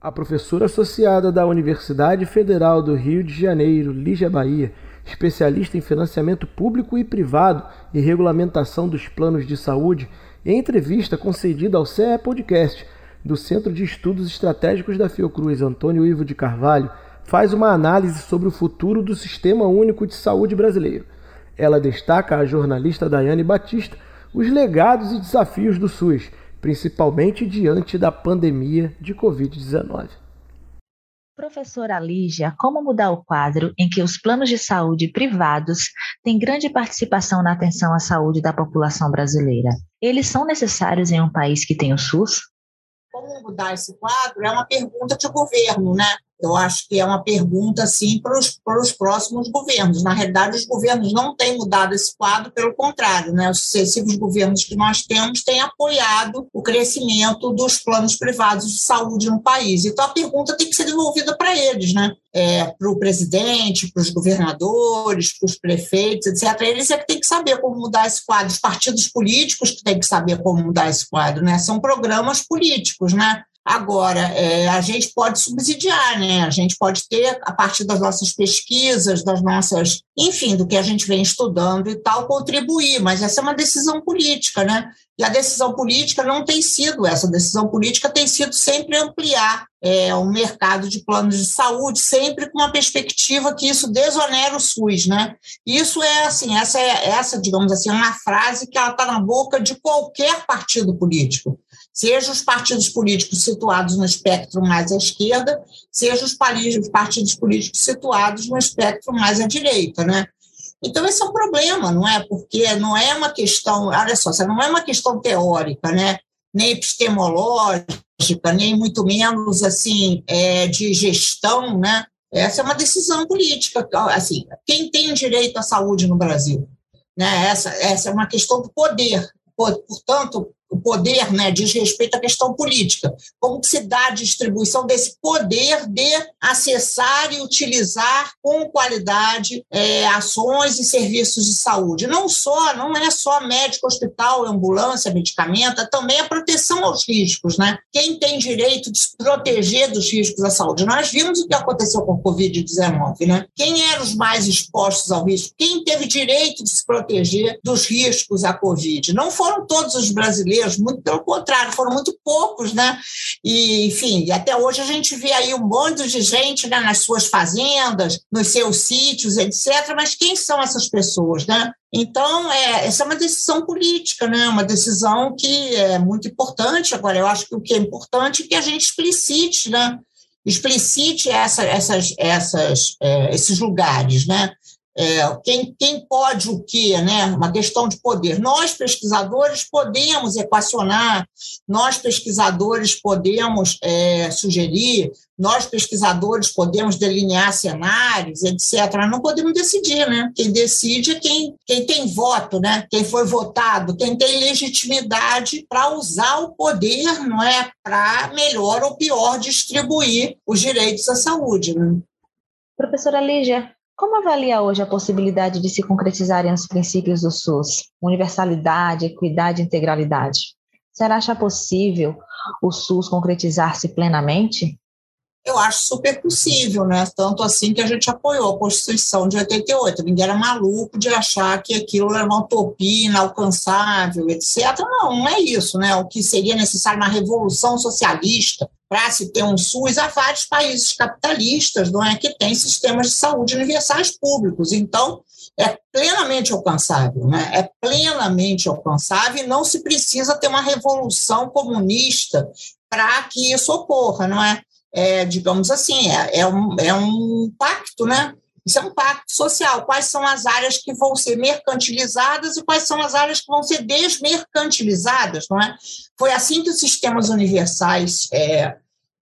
A professora associada da Universidade Federal do Rio de Janeiro, Lígia Bahia, especialista em financiamento público e privado e regulamentação dos planos de saúde, em entrevista concedida ao CE Podcast do Centro de Estudos Estratégicos da Fiocruz, Antônio Ivo de Carvalho, faz uma análise sobre o futuro do Sistema Único de Saúde brasileiro. Ela destaca a jornalista Daiane Batista os legados e desafios do SUS principalmente diante da pandemia de Covid-19. Professora Lígia, como mudar o quadro em que os planos de saúde privados têm grande participação na atenção à saúde da população brasileira? Eles são necessários em um país que tem o SUS? Como mudar esse quadro é uma pergunta de governo, né? Eu acho que é uma pergunta, sim, para os, para os próximos governos. Na realidade, os governos não têm mudado esse quadro, pelo contrário, né? os sucessivos governos que nós temos têm apoiado o crescimento dos planos privados de saúde no país. Então, a pergunta tem que ser devolvida para eles, né? É, para o presidente, para os governadores, para os prefeitos, etc. Eles é que têm que saber como mudar esse quadro. Os partidos políticos que têm que saber como mudar esse quadro, né? São programas políticos, né? Agora, é, a gente pode subsidiar, né? A gente pode ter, a partir das nossas pesquisas, das nossas, enfim, do que a gente vem estudando e tal, contribuir, mas essa é uma decisão política, né? E a decisão política não tem sido essa, a decisão política tem sido sempre ampliar é, o mercado de planos de saúde, sempre com uma perspectiva que isso desonera o SUS, né? Isso é assim, essa é essa, digamos assim, é uma frase que ela está na boca de qualquer partido político seja os partidos políticos situados no espectro mais à esquerda, seja os partidos políticos situados no espectro mais à direita, né? Então, esse é um problema, não é? Porque não é uma questão, olha só, não é uma questão teórica, né? nem epistemológica, nem muito menos assim é, de gestão, né? Essa é uma decisão política. Assim, quem tem direito à saúde no Brasil? Né? Essa, essa é uma questão do poder. Portanto, o poder né, diz respeito à questão política. Como que se dá a distribuição desse poder de acessar e utilizar com qualidade é, ações e serviços de saúde? Não só, não é só médico, hospital, ambulância, medicamento, é também a proteção aos riscos. Né? Quem tem direito de se proteger dos riscos da saúde? Nós vimos o que aconteceu com a Covid-19. Né? Quem eram os mais expostos ao risco? Quem teve direito de se proteger dos riscos à Covid? Não foram todos os brasileiros muito pelo contrário, foram muito poucos, né? E, enfim, até hoje a gente vê aí um monte de gente né, nas suas fazendas, nos seus sítios, etc. Mas quem são essas pessoas, né? Então, é, essa é uma decisão política, né? uma decisão que é muito importante. Agora, eu acho que o que é importante é que a gente explicite, né? explicite essa, essas, essas, é, esses lugares, né? É, quem, quem pode o quê, né? uma questão de poder. Nós, pesquisadores, podemos equacionar, nós, pesquisadores, podemos é, sugerir, nós, pesquisadores, podemos delinear cenários, etc. Não podemos decidir, né? Quem decide é quem, quem tem voto, né? Quem foi votado, quem tem legitimidade para usar o poder, não é? Para melhor ou pior distribuir os direitos à saúde. Né? Professora Lígia, como avalia hoje a possibilidade de se concretizarem os princípios do SUS? Universalidade, equidade e integralidade. Será acha possível o SUS concretizar-se plenamente? Eu acho super possível, né? Tanto assim que a gente apoiou a Constituição de 88. Ninguém era maluco de achar que aquilo era uma utopia inalcançável, etc. Não, não é isso, né? O que seria necessário uma revolução socialista para se ter um SUS, há vários países capitalistas não é, que têm sistemas de saúde universais públicos. Então, é plenamente alcançável, né? é plenamente alcançável e não se precisa ter uma revolução comunista para que isso ocorra, não é? É digamos assim, é, é, um, é um pacto, né? Isso é um pacto social. Quais são as áreas que vão ser mercantilizadas e quais são as áreas que vão ser desmercantilizadas, não é? Foi assim que os sistemas universais é,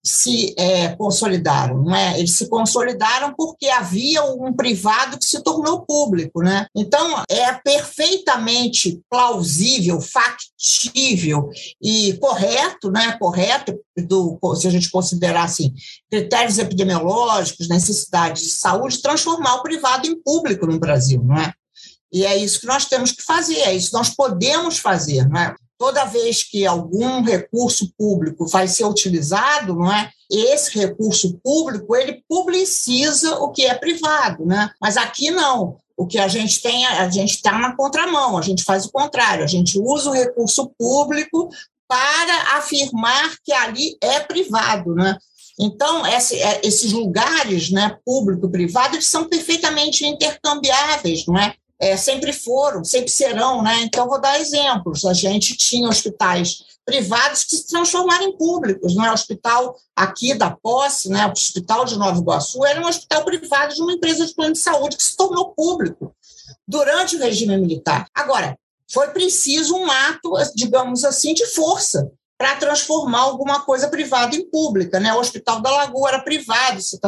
se é, consolidaram, não é? Eles se consolidaram porque havia um privado que se tornou público, né? Então é perfeitamente plausível, factível e correto, né? Correto do, se a gente considerar assim, critérios epidemiológicos, necessidades de saúde, transformar o privado em público no Brasil, não é? E é isso que nós temos que fazer, é isso que nós podemos fazer. Não é? Toda vez que algum recurso público vai ser utilizado, não é? Esse recurso público ele publiciza o que é privado, né? Mas aqui não. O que a gente tem, a gente está na contramão, a gente faz o contrário, a gente usa o recurso público para afirmar que ali é privado, né? Então, esse, é, esses lugares, né, público privado, eles são perfeitamente intercambiáveis, não é? É? Sempre foram, sempre serão, né? Então, vou dar exemplos. A gente tinha hospitais privados que se transformaram em públicos, não é? O hospital aqui da Posse, né, o Hospital de Nova Iguaçu, era um hospital privado de uma empresa de plano de saúde que se tornou público durante o regime militar. Agora, foi preciso um ato, digamos assim, de força para transformar alguma coisa privada em pública, né? O Hospital da Lagoa era privado, se,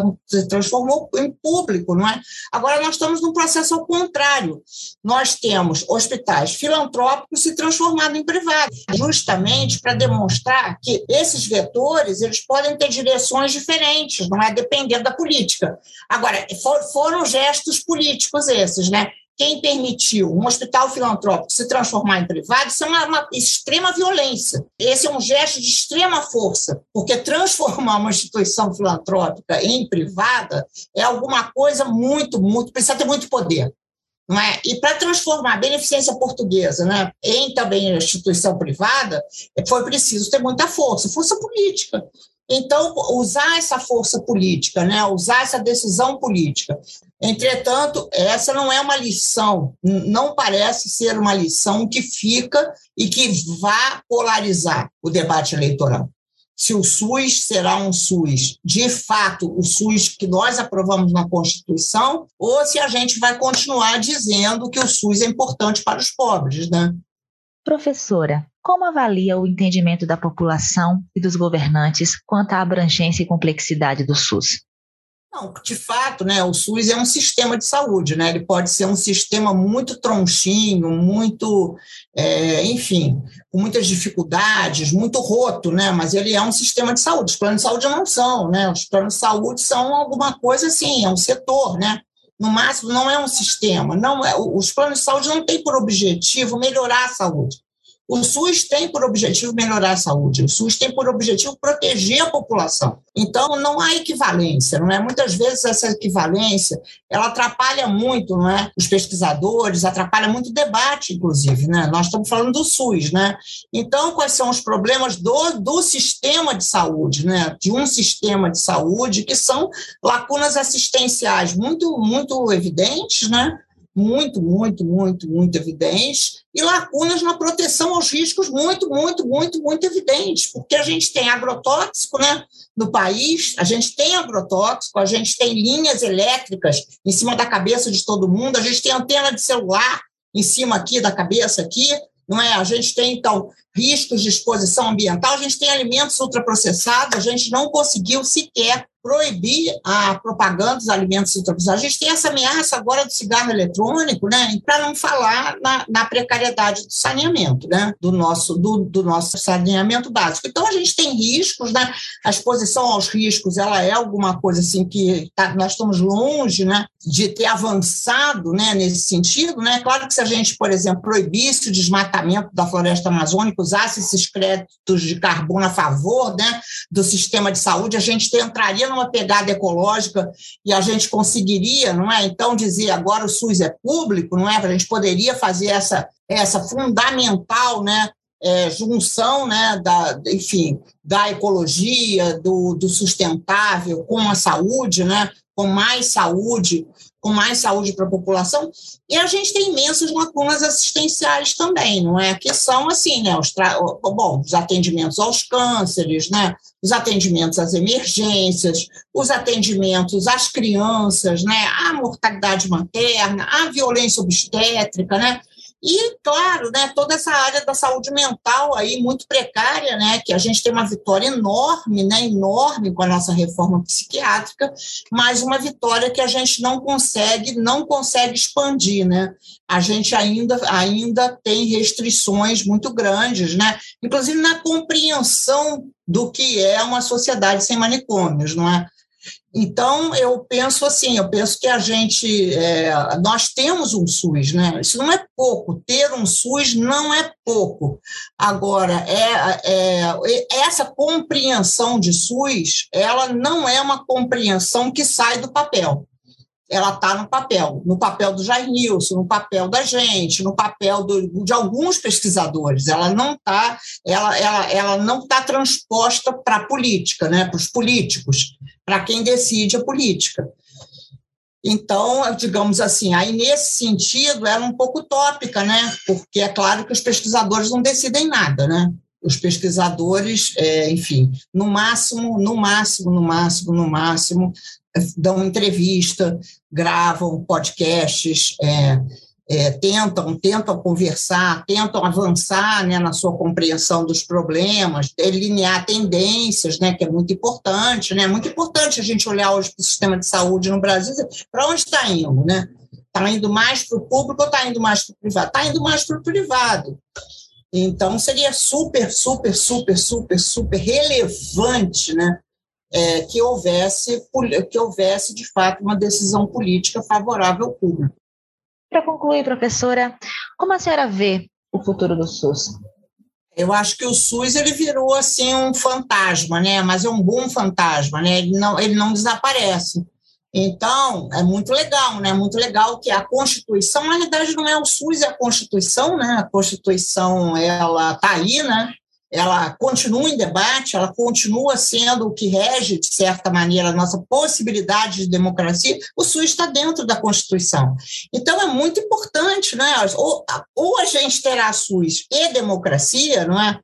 transformou em público, não é? Agora nós estamos num processo ao contrário. Nós temos hospitais filantrópicos se transformando em privados, justamente para demonstrar que esses vetores eles podem ter direções diferentes, não é? Dependendo da política. Agora for, foram gestos políticos esses, né? Quem permitiu um hospital filantrópico se transformar em privado, isso é uma, uma, extrema violência. Esse é um gesto de extrema força, porque transformar uma instituição filantrópica em privada é alguma coisa muito, muito, precisa ter muito poder. Não é? E para transformar a beneficência portuguesa né, em também instituição privada, foi preciso ter muita força, força política. Então, usar essa força política, né, usar essa decisão política Entretanto, essa não é uma lição, não parece ser uma lição que fica e que vá polarizar o debate eleitoral. Se o SUS será um SUS, de fato, o SUS que nós aprovamos na Constituição, ou se a gente vai continuar dizendo que o SUS é importante para os pobres, né? Professora, como avalia o entendimento da população e dos governantes quanto à abrangência e complexidade do SUS? Não, de fato, né, o SUS é um sistema de saúde, né? Ele pode ser um sistema muito tronchinho, muito, é, enfim, com muitas dificuldades, muito roto, né? Mas ele é um sistema de saúde. Os planos de saúde não são, né? Os planos de saúde são alguma coisa assim, é um setor, né? No máximo, não é um sistema. Não é, os planos de saúde não têm por objetivo melhorar a saúde. O SUS tem por objetivo melhorar a saúde, o SUS tem por objetivo proteger a população. Então, não há equivalência, não é? Muitas vezes essa equivalência, ela atrapalha muito, não é? Os pesquisadores, atrapalha muito o debate, inclusive, né? Nós estamos falando do SUS, né? Então, quais são os problemas do, do sistema de saúde, né? De um sistema de saúde que são lacunas assistenciais muito, muito evidentes, né? Muito, muito, muito, muito evidentes, e lacunas na proteção aos riscos muito, muito, muito, muito evidentes, porque a gente tem agrotóxico né, no país, a gente tem agrotóxico, a gente tem linhas elétricas em cima da cabeça de todo mundo, a gente tem antena de celular em cima aqui da cabeça aqui, não é? A gente tem, então, riscos de exposição ambiental, a gente tem alimentos ultraprocessados, a gente não conseguiu sequer proibir a propaganda dos alimentos ultraprocessados. A gente tem essa ameaça agora do cigarro eletrônico, né? Para não falar na, na, precariedade do saneamento, né? Do nosso, do, do, nosso saneamento básico. Então, a gente tem riscos, né? A exposição aos riscos, ela é alguma coisa assim que tá, nós estamos longe, né? De ter avançado, né? Nesse sentido, né? Claro que se a gente, por exemplo, proibisse o desmatamento da floresta amazônica, usasse esses créditos de carbono a favor, né? Do sistema de saúde, a gente entraria no uma pegada ecológica e a gente conseguiria, não é? Então, dizer agora o SUS é público, não é? A gente poderia fazer essa, essa fundamental, né? É, junção, né, da, enfim, da ecologia, do, do sustentável com a saúde, né, com mais saúde, com mais saúde para a população, e a gente tem imensas lacunas assistenciais também, não é? Que são assim, né? Os, bom, os atendimentos aos cânceres, né? Os atendimentos às emergências, os atendimentos às crianças, né? A mortalidade materna, a violência obstétrica, né? E, claro, né, toda essa área da saúde mental aí muito precária, né, que a gente tem uma vitória enorme, né, enorme com a nossa reforma psiquiátrica, mas uma vitória que a gente não consegue, não consegue expandir, né? A gente ainda, ainda tem restrições muito grandes, né? Inclusive na compreensão do que é uma sociedade sem manicômios, não é? Então, eu penso assim, eu penso que a gente, é, nós temos um SUS, né? Isso não é pouco, ter um SUS não é pouco. Agora, é, é, essa compreensão de SUS, ela não é uma compreensão que sai do papel ela está no papel, no papel do Jair Nilson, no papel da gente, no papel do, de alguns pesquisadores. Ela não está, ela, ela, ela não está transposta para a política, né, para os políticos, para quem decide a política. Então, digamos assim, aí nesse sentido é um pouco utópica, né? Porque é claro que os pesquisadores não decidem nada, né? Os pesquisadores, é, enfim, no máximo, no máximo, no máximo, no máximo, dão entrevista, gravam podcasts, é, é, tentam, tentam conversar, tentam avançar né, na sua compreensão dos problemas, delinear tendências, né, que é muito importante, né, muito importante a gente olhar hoje para o sistema de saúde no Brasil, para onde está indo, né? Está indo mais para o público ou está indo mais para o privado? Está indo mais para o privado. Então, seria super, super, super, super, super relevante, né? é, que, houvesse, que houvesse, de fato, uma decisão política favorável ao público. Para concluir, professora, como a senhora vê o futuro do SUS? Eu acho que o SUS ele virou assim um fantasma, né? Mas é um bom fantasma, né? Ele não, ele não desaparece. Então, é muito legal, né? Muito legal que a Constituição, na realidade, não é o SUS, é a Constituição, né? A Constituição, ela está aí, né? Ela continua em debate, ela continua sendo o que rege, de certa maneira, a nossa possibilidade de democracia, o SUS está dentro da Constituição. Então, é muito importante, né? Ou, ou a gente terá SUS e democracia, não é?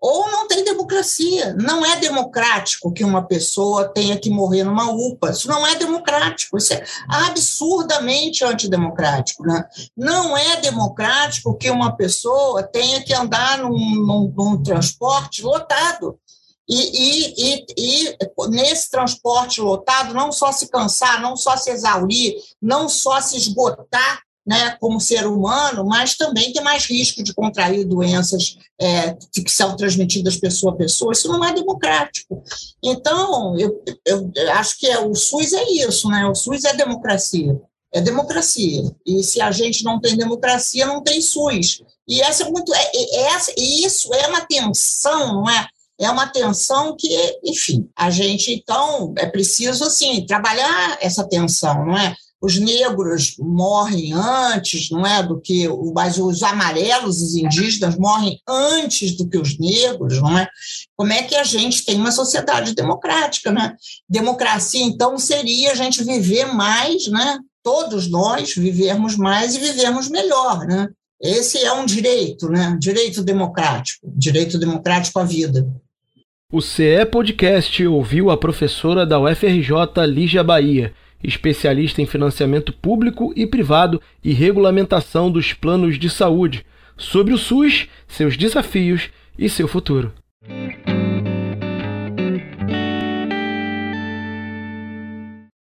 Ou não tem democracia. Não é democrático que uma pessoa tenha que morrer numa UPA. Isso não é democrático. Isso é absurdamente antidemocrático. Né? Não é democrático que uma pessoa tenha que andar num, num, num transporte lotado. E, e, e, e, nesse transporte lotado, não só se cansar, não só se exaurir, não só se esgotar né, como ser humano, mas também tem mais risco de contrair doenças é, que são transmitidas pessoa a pessoa. Isso não é democrático. Então, eu, eu acho que é, o SUS é isso, né? O SUS é democracia. É democracia. E se a gente não tem democracia, não tem SUS. E essa é muito. É, é, essa, e isso é uma tensão, não é? é uma tensão que, enfim, a gente, então, é preciso, assim, trabalhar essa tensão, não é? Os negros morrem antes, não é, do que mas os amarelos, os indígenas morrem antes do que os negros, não é? Como é que a gente tem uma sociedade democrática, né? Democracia então seria a gente viver mais, né? Todos nós vivermos mais e vivermos melhor, né? Esse é um direito, né? Direito democrático, direito democrático à vida. O CE Podcast ouviu a professora da UFRJ Lígia Bahia especialista em financiamento público e privado e regulamentação dos planos de saúde, sobre o SUS, seus desafios e seu futuro.